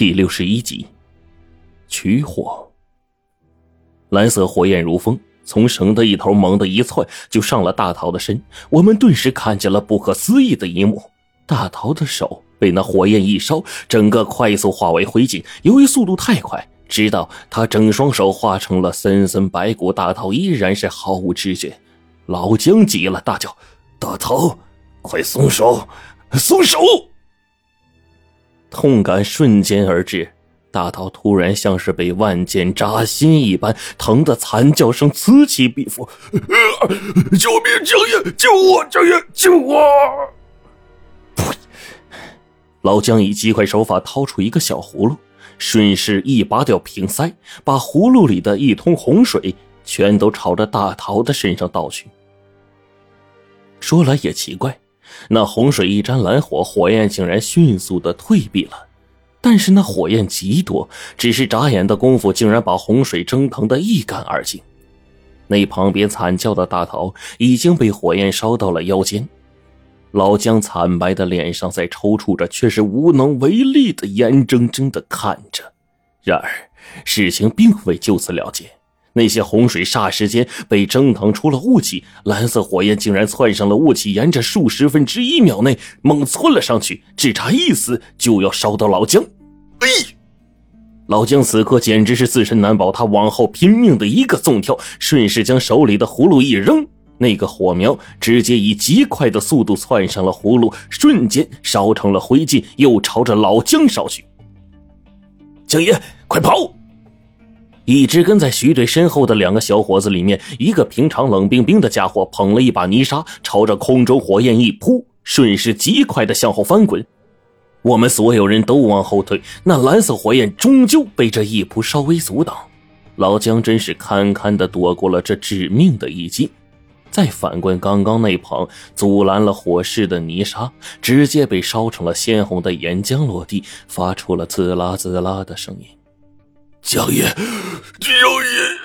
第六十一集，取火。蓝色火焰如风，从绳的一头猛地一窜，就上了大桃的身。我们顿时看见了不可思议的一幕：大桃的手被那火焰一烧，整个快速化为灰烬。由于速度太快，直到他整双手化成了森森白骨，大桃依然是毫无知觉。老姜急了，大叫：“大桃，快松手，松手！”痛感瞬间而至，大桃突然像是被万箭扎心一般，疼得惨叫声此起彼伏。救命！江爷，救我！江爷，救我！老姜以极快手法掏出一个小葫芦，顺势一拔掉瓶塞，把葫芦里的一通洪水全都朝着大桃的身上倒去。说来也奇怪。那洪水一沾蓝火，火焰竟然迅速的退避了。但是那火焰极多，只是眨眼的功夫，竟然把洪水蒸腾的一干二净。那旁边惨叫的大桃已经被火焰烧到了腰间，老姜惨白的脸上在抽搐着，却是无能为力的，眼睁睁的看着。然而，事情并未就此了结。那些洪水霎时间被蒸腾出了雾气，蓝色火焰竟然窜上了雾气，沿着数十分之一秒内猛窜了上去，只差一丝就要烧到老姜。哎，老姜此刻简直是自身难保，他往后拼命的一个纵跳，顺势将手里的葫芦一扔，那个火苗直接以极快的速度窜上了葫芦，瞬间烧成了灰烬，又朝着老姜烧去。姜爷，快跑！一直跟在徐队身后的两个小伙子里面，一个平常冷冰冰的家伙捧了一把泥沙，朝着空中火焰一扑，顺势极快的向后翻滚。我们所有人都往后退，那蓝色火焰终究被这一扑稍微阻挡。老姜真是堪堪的躲过了这致命的一击。再反观刚刚那捧阻拦了火势的泥沙，直接被烧成了鲜红的岩浆落地，发出了滋啦滋啦的声音。江爷，江爷！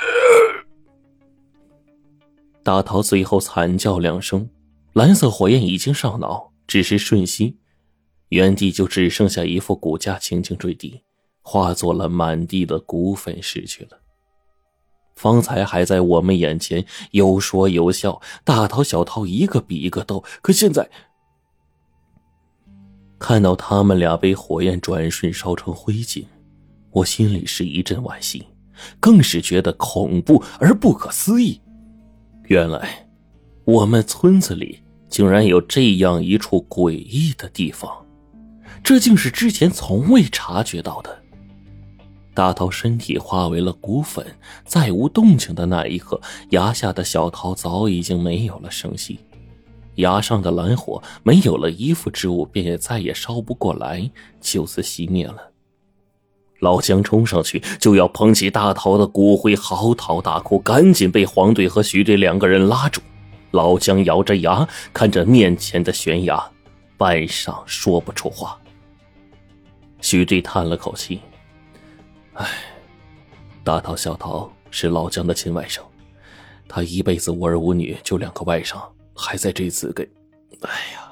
大桃最后惨叫两声，蓝色火焰已经上脑，只是瞬息，原地就只剩下一副骨架轻轻坠地，化作了满地的骨粉逝去了。方才还在我们眼前有说有笑，大桃小桃一个比一个逗，可现在看到他们俩被火焰转瞬烧成灰烬。我心里是一阵惋惜，更是觉得恐怖而不可思议。原来，我们村子里竟然有这样一处诡异的地方，这竟是之前从未察觉到的。大桃身体化为了骨粉，再无动静的那一刻，崖下的小桃早已经没有了声息，崖上的蓝火没有了依附之物，便也再也烧不过来，就此熄灭了。老姜冲上去就要捧起大桃的骨灰，嚎啕大哭，赶紧被黄队和徐队两个人拉住。老姜咬着牙看着面前的悬崖，半晌说不出话。徐队叹了口气：“哎，大桃、小桃是老姜的亲外甥，他一辈子无儿无女，就两个外甥，还在这次给……哎呀！”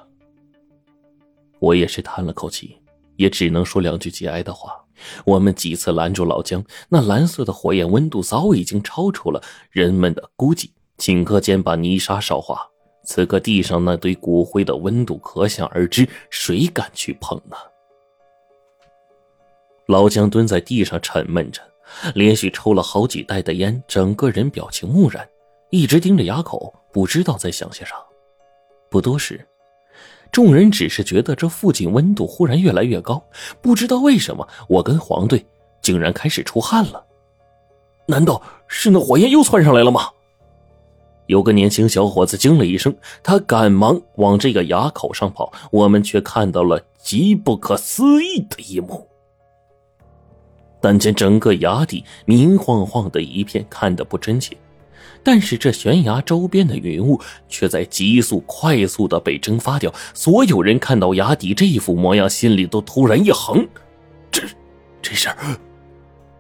我也是叹了口气，也只能说两句节哀的话。我们几次拦住老姜，那蓝色的火焰温度早已经超出了人们的估计，顷刻间把泥沙烧化。此刻地上那堆骨灰的温度可想而知，谁敢去碰呢？老姜蹲在地上沉闷着，连续抽了好几袋的烟，整个人表情木然，一直盯着崖口，不知道在想些啥。不多时。众人只是觉得这附近温度忽然越来越高，不知道为什么，我跟黄队竟然开始出汗了。难道是那火焰又窜上来了吗？有个年轻小伙子惊了一声，他赶忙往这个崖口上跑，我们却看到了极不可思议的一幕。但见整个崖底明晃晃的一片，看得不真切。但是这悬崖周边的云雾却在急速、快速的被蒸发掉。所有人看到崖底这一副模样，心里都突然一横。这，这事儿……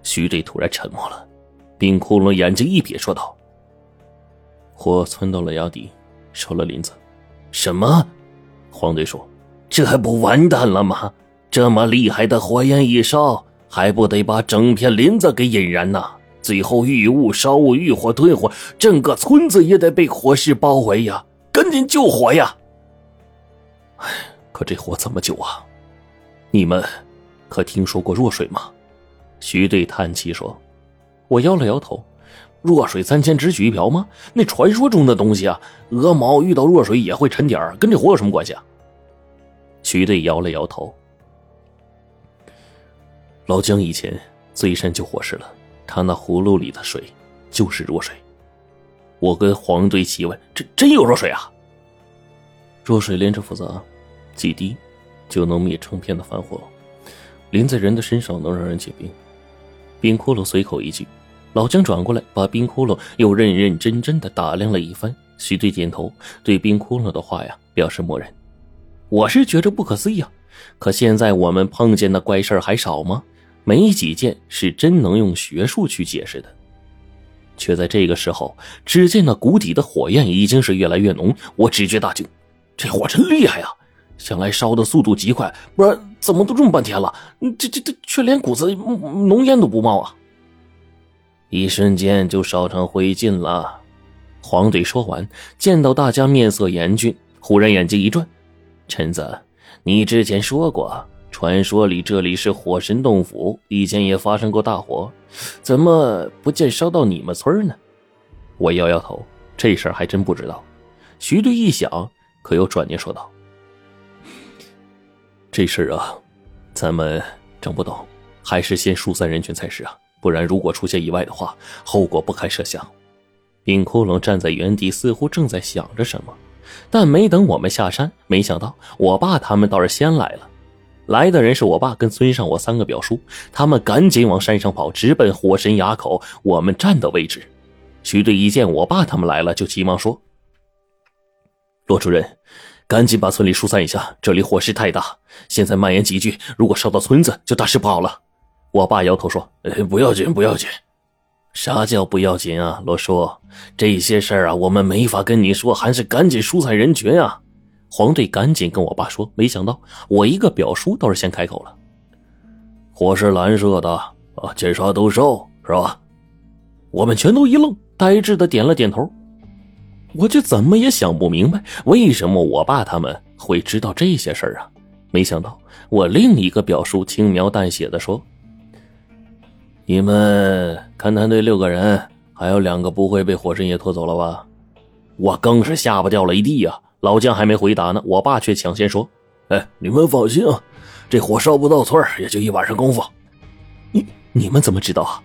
徐队突然沉默了。冰窟窿眼睛一瞥，说道：“火窜到了崖底，烧了林子。”什么？黄队说：“这还不完蛋了吗？这么厉害的火焰一烧，还不得把整片林子给引燃呐？最后遇雾、烧雾、遇火、吞火，整个村子也得被火势包围呀！赶紧救火呀！哎，可这火怎么救啊？你们可听说过弱水吗？徐队叹气说：“我摇了摇头。弱水三千，只取一瓢吗？那传说中的东西啊，鹅毛遇到弱水也会沉点跟这火有什么关系啊？”徐队摇了摇头。老姜以前最善救火势了，他那葫芦里的水就是弱水。我跟黄队齐问：“这真有弱水啊？”弱水连着复杂，几滴就能灭成片的凡火，淋在人的身上能让人结冰。冰窟窿随口一句，老姜转过来把冰窟窿又认认真真的打量了一番。徐队点头，对冰窟窿的话呀表示默认。我是觉着不可思议啊，可现在我们碰见的怪事还少吗？没几件是真能用学术去解释的，却在这个时候，只见那谷底的火焰已经是越来越浓。我只觉大惊，这火真厉害呀！想来烧的速度极快，不然怎么都这么半天了？这这这却连股子浓烟都不冒啊！一瞬间就烧成灰烬了。黄队说完，见到大家面色严峻，忽然眼睛一转：“陈子，你之前说过。”传说里这里是火神洞府，以前也发生过大火，怎么不见烧到你们村呢？我摇摇头，这事儿还真不知道。徐队一想，可又转念说道：“这事儿啊，咱们整不懂，还是先疏散人群才是啊，不然如果出现意外的话，后果不堪设想。”冰窟窿站在原地，似乎正在想着什么，但没等我们下山，没想到我爸他们倒是先来了。来的人是我爸跟村上我三个表叔，他们赶紧往山上跑，直奔火神崖口我们站的位置。徐队一见我爸他们来了，就急忙说：“罗主任，赶紧把村里疏散一下，这里火势太大，现在蔓延急剧，如果烧到村子，就大事不好了。”我爸摇头说：“不要紧，不要紧。啥叫不要紧啊，罗叔？这些事儿啊，我们没法跟你说，还是赶紧疏散人群啊。”黄队赶紧跟我爸说，没想到我一个表叔倒是先开口了：“火是蓝色的啊，见啥都烧，是吧？”我们全都一愣，呆滞的点了点头。我就怎么也想不明白，为什么我爸他们会知道这些事儿啊？没想到我另一个表叔轻描淡写的说：“你们勘探队六个人，还有两个不会被火神爷拖走了吧？”我更是吓不掉了一地呀。老姜还没回答呢，我爸却抢先说：“哎，你们放心啊，这火烧不到村儿也就一晚上功夫。你你们怎么知道啊？”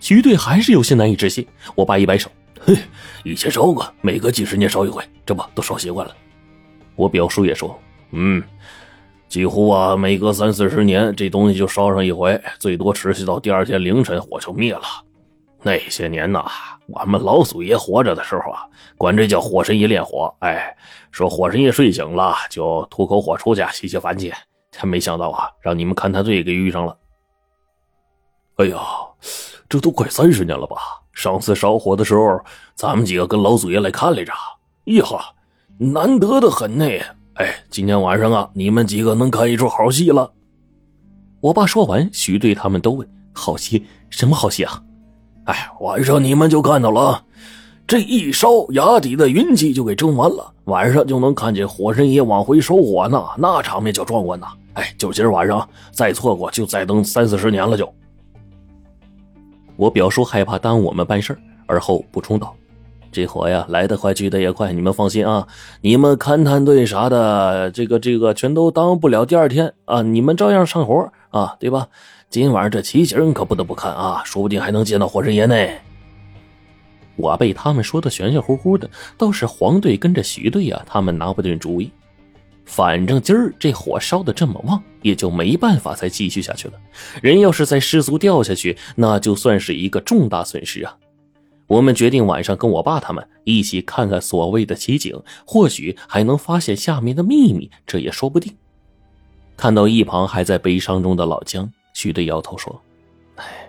徐队还是有些难以置信。我爸一摆手：“嘿，以前烧过，每隔几十年烧一回，这不都烧习惯了。”我表叔也说：“嗯，几乎啊，每隔三四十年，这东西就烧上一回，最多持续到第二天凌晨，火就灭了。那些年呐。”我们老祖爷活着的时候啊，管这叫火神爷炼火。哎，说火神爷睡醒了就吐口火出去吸吸烦气，真没想到啊，让你们勘探队给遇上了。哎呀，这都快三十年了吧？上次烧火的时候，咱们几个跟老祖爷来看来着。呀哈，难得的很呢。哎，今天晚上啊，你们几个能看一出好戏了。我爸说完，徐队他们都问：好戏？什么好戏啊？哎，晚上你们就看到了，这一烧崖底的云气就给蒸完了，晚上就能看见火神爷往回收火呢，那场面叫壮观呐！哎，就今儿晚上，再错过就再等三四十年了。就，我表叔害怕耽误我们办事而后补充道：“这火呀，来得快，去得也快，你们放心啊，你们勘探队啥的，这个这个全都耽误不了第二天啊，你们照样上活啊，对吧？”今晚这奇景可不得不看啊，说不定还能见到火神爷呢。我被他们说的玄玄乎乎的，倒是黄队跟着徐队呀，他们拿不定主意。反正今儿这火烧的这么旺，也就没办法再继续下去了。人要是再失足掉下去，那就算是一个重大损失啊。我们决定晚上跟我爸他们一起看看所谓的奇景，或许还能发现下面的秘密，这也说不定。看到一旁还在悲伤中的老姜。徐队摇头说：“哎，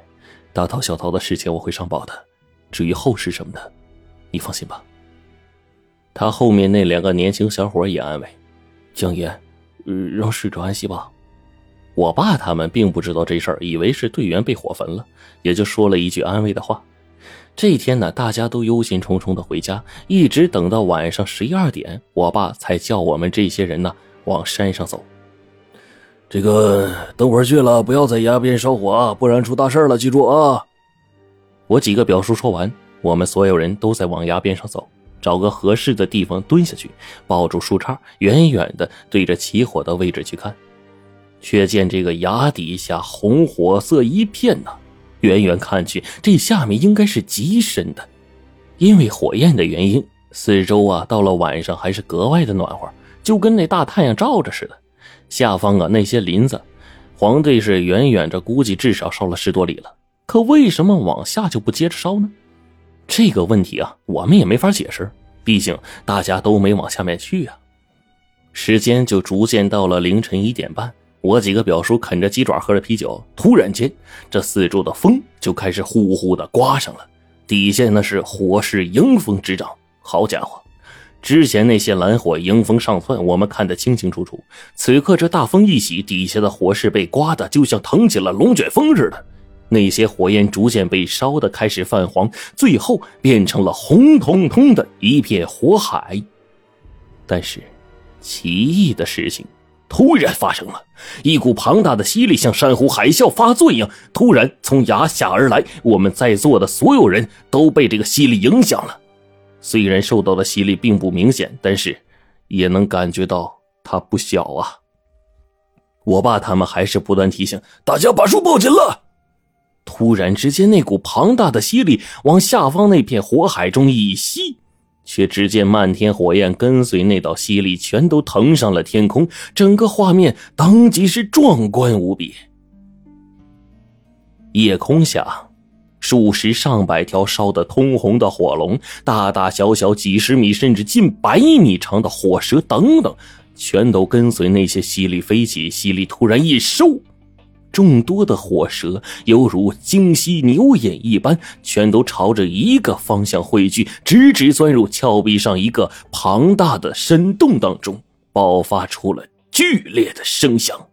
大逃小逃的事情我会上报的，至于后事什么的，你放心吧。”他后面那两个年轻小伙也安慰：“江爷，让逝者安息吧。”我爸他们并不知道这事儿，以为是队员被火焚了，也就说了一句安慰的话。这一天呢，大家都忧心忡忡的回家，一直等到晚上十一二点，我爸才叫我们这些人呢往山上走。这个等会儿去了，不要在崖边烧火啊，不然出大事了，记住啊！我几个表叔说完，我们所有人都在往崖边上走，找个合适的地方蹲下去，抱住树杈，远远的对着起火的位置去看。却见这个崖底下红火色一片呐，远远看去，这下面应该是极深的。因为火焰的原因，四周啊，到了晚上还是格外的暖和，就跟那大太阳照着似的。下方啊，那些林子，黄队是远远着估计至少烧了十多里了。可为什么往下就不接着烧呢？这个问题啊，我们也没法解释，毕竟大家都没往下面去啊。时间就逐渐到了凌晨一点半。我几个表叔啃着鸡爪，喝着啤酒。突然间，这四周的风就开始呼呼的刮上了，底下那是火势迎风直涨。好家伙，之前那些蓝火迎风上窜，我们看得清清楚楚。此刻这大风一起，底下的火势被刮的就像腾起了龙卷风似的，那些火焰逐渐被烧的开始泛黄，最后变成了红彤彤的一片火海。但是，奇异的事情。突然发生了一股庞大的吸力，像山呼海啸发作一样，突然从崖下而来。我们在座的所有人都被这个吸力影响了，虽然受到的吸力并不明显，但是也能感觉到它不小啊。我爸他们还是不断提醒大家把树抱紧了。突然之间，那股庞大的吸力往下方那片火海中一吸。却只见漫天火焰跟随那道吸力，全都腾上了天空，整个画面当即是壮观无比。夜空下，数十上百条烧得通红的火龙，大大小小几十米甚至近百米长的火蛇等等，全都跟随那些吸力飞起。吸力突然一收。众多的火蛇犹如惊犀牛眼一般，全都朝着一个方向汇聚，直直钻入峭壁上一个庞大的深洞当中，爆发出了剧烈的声响。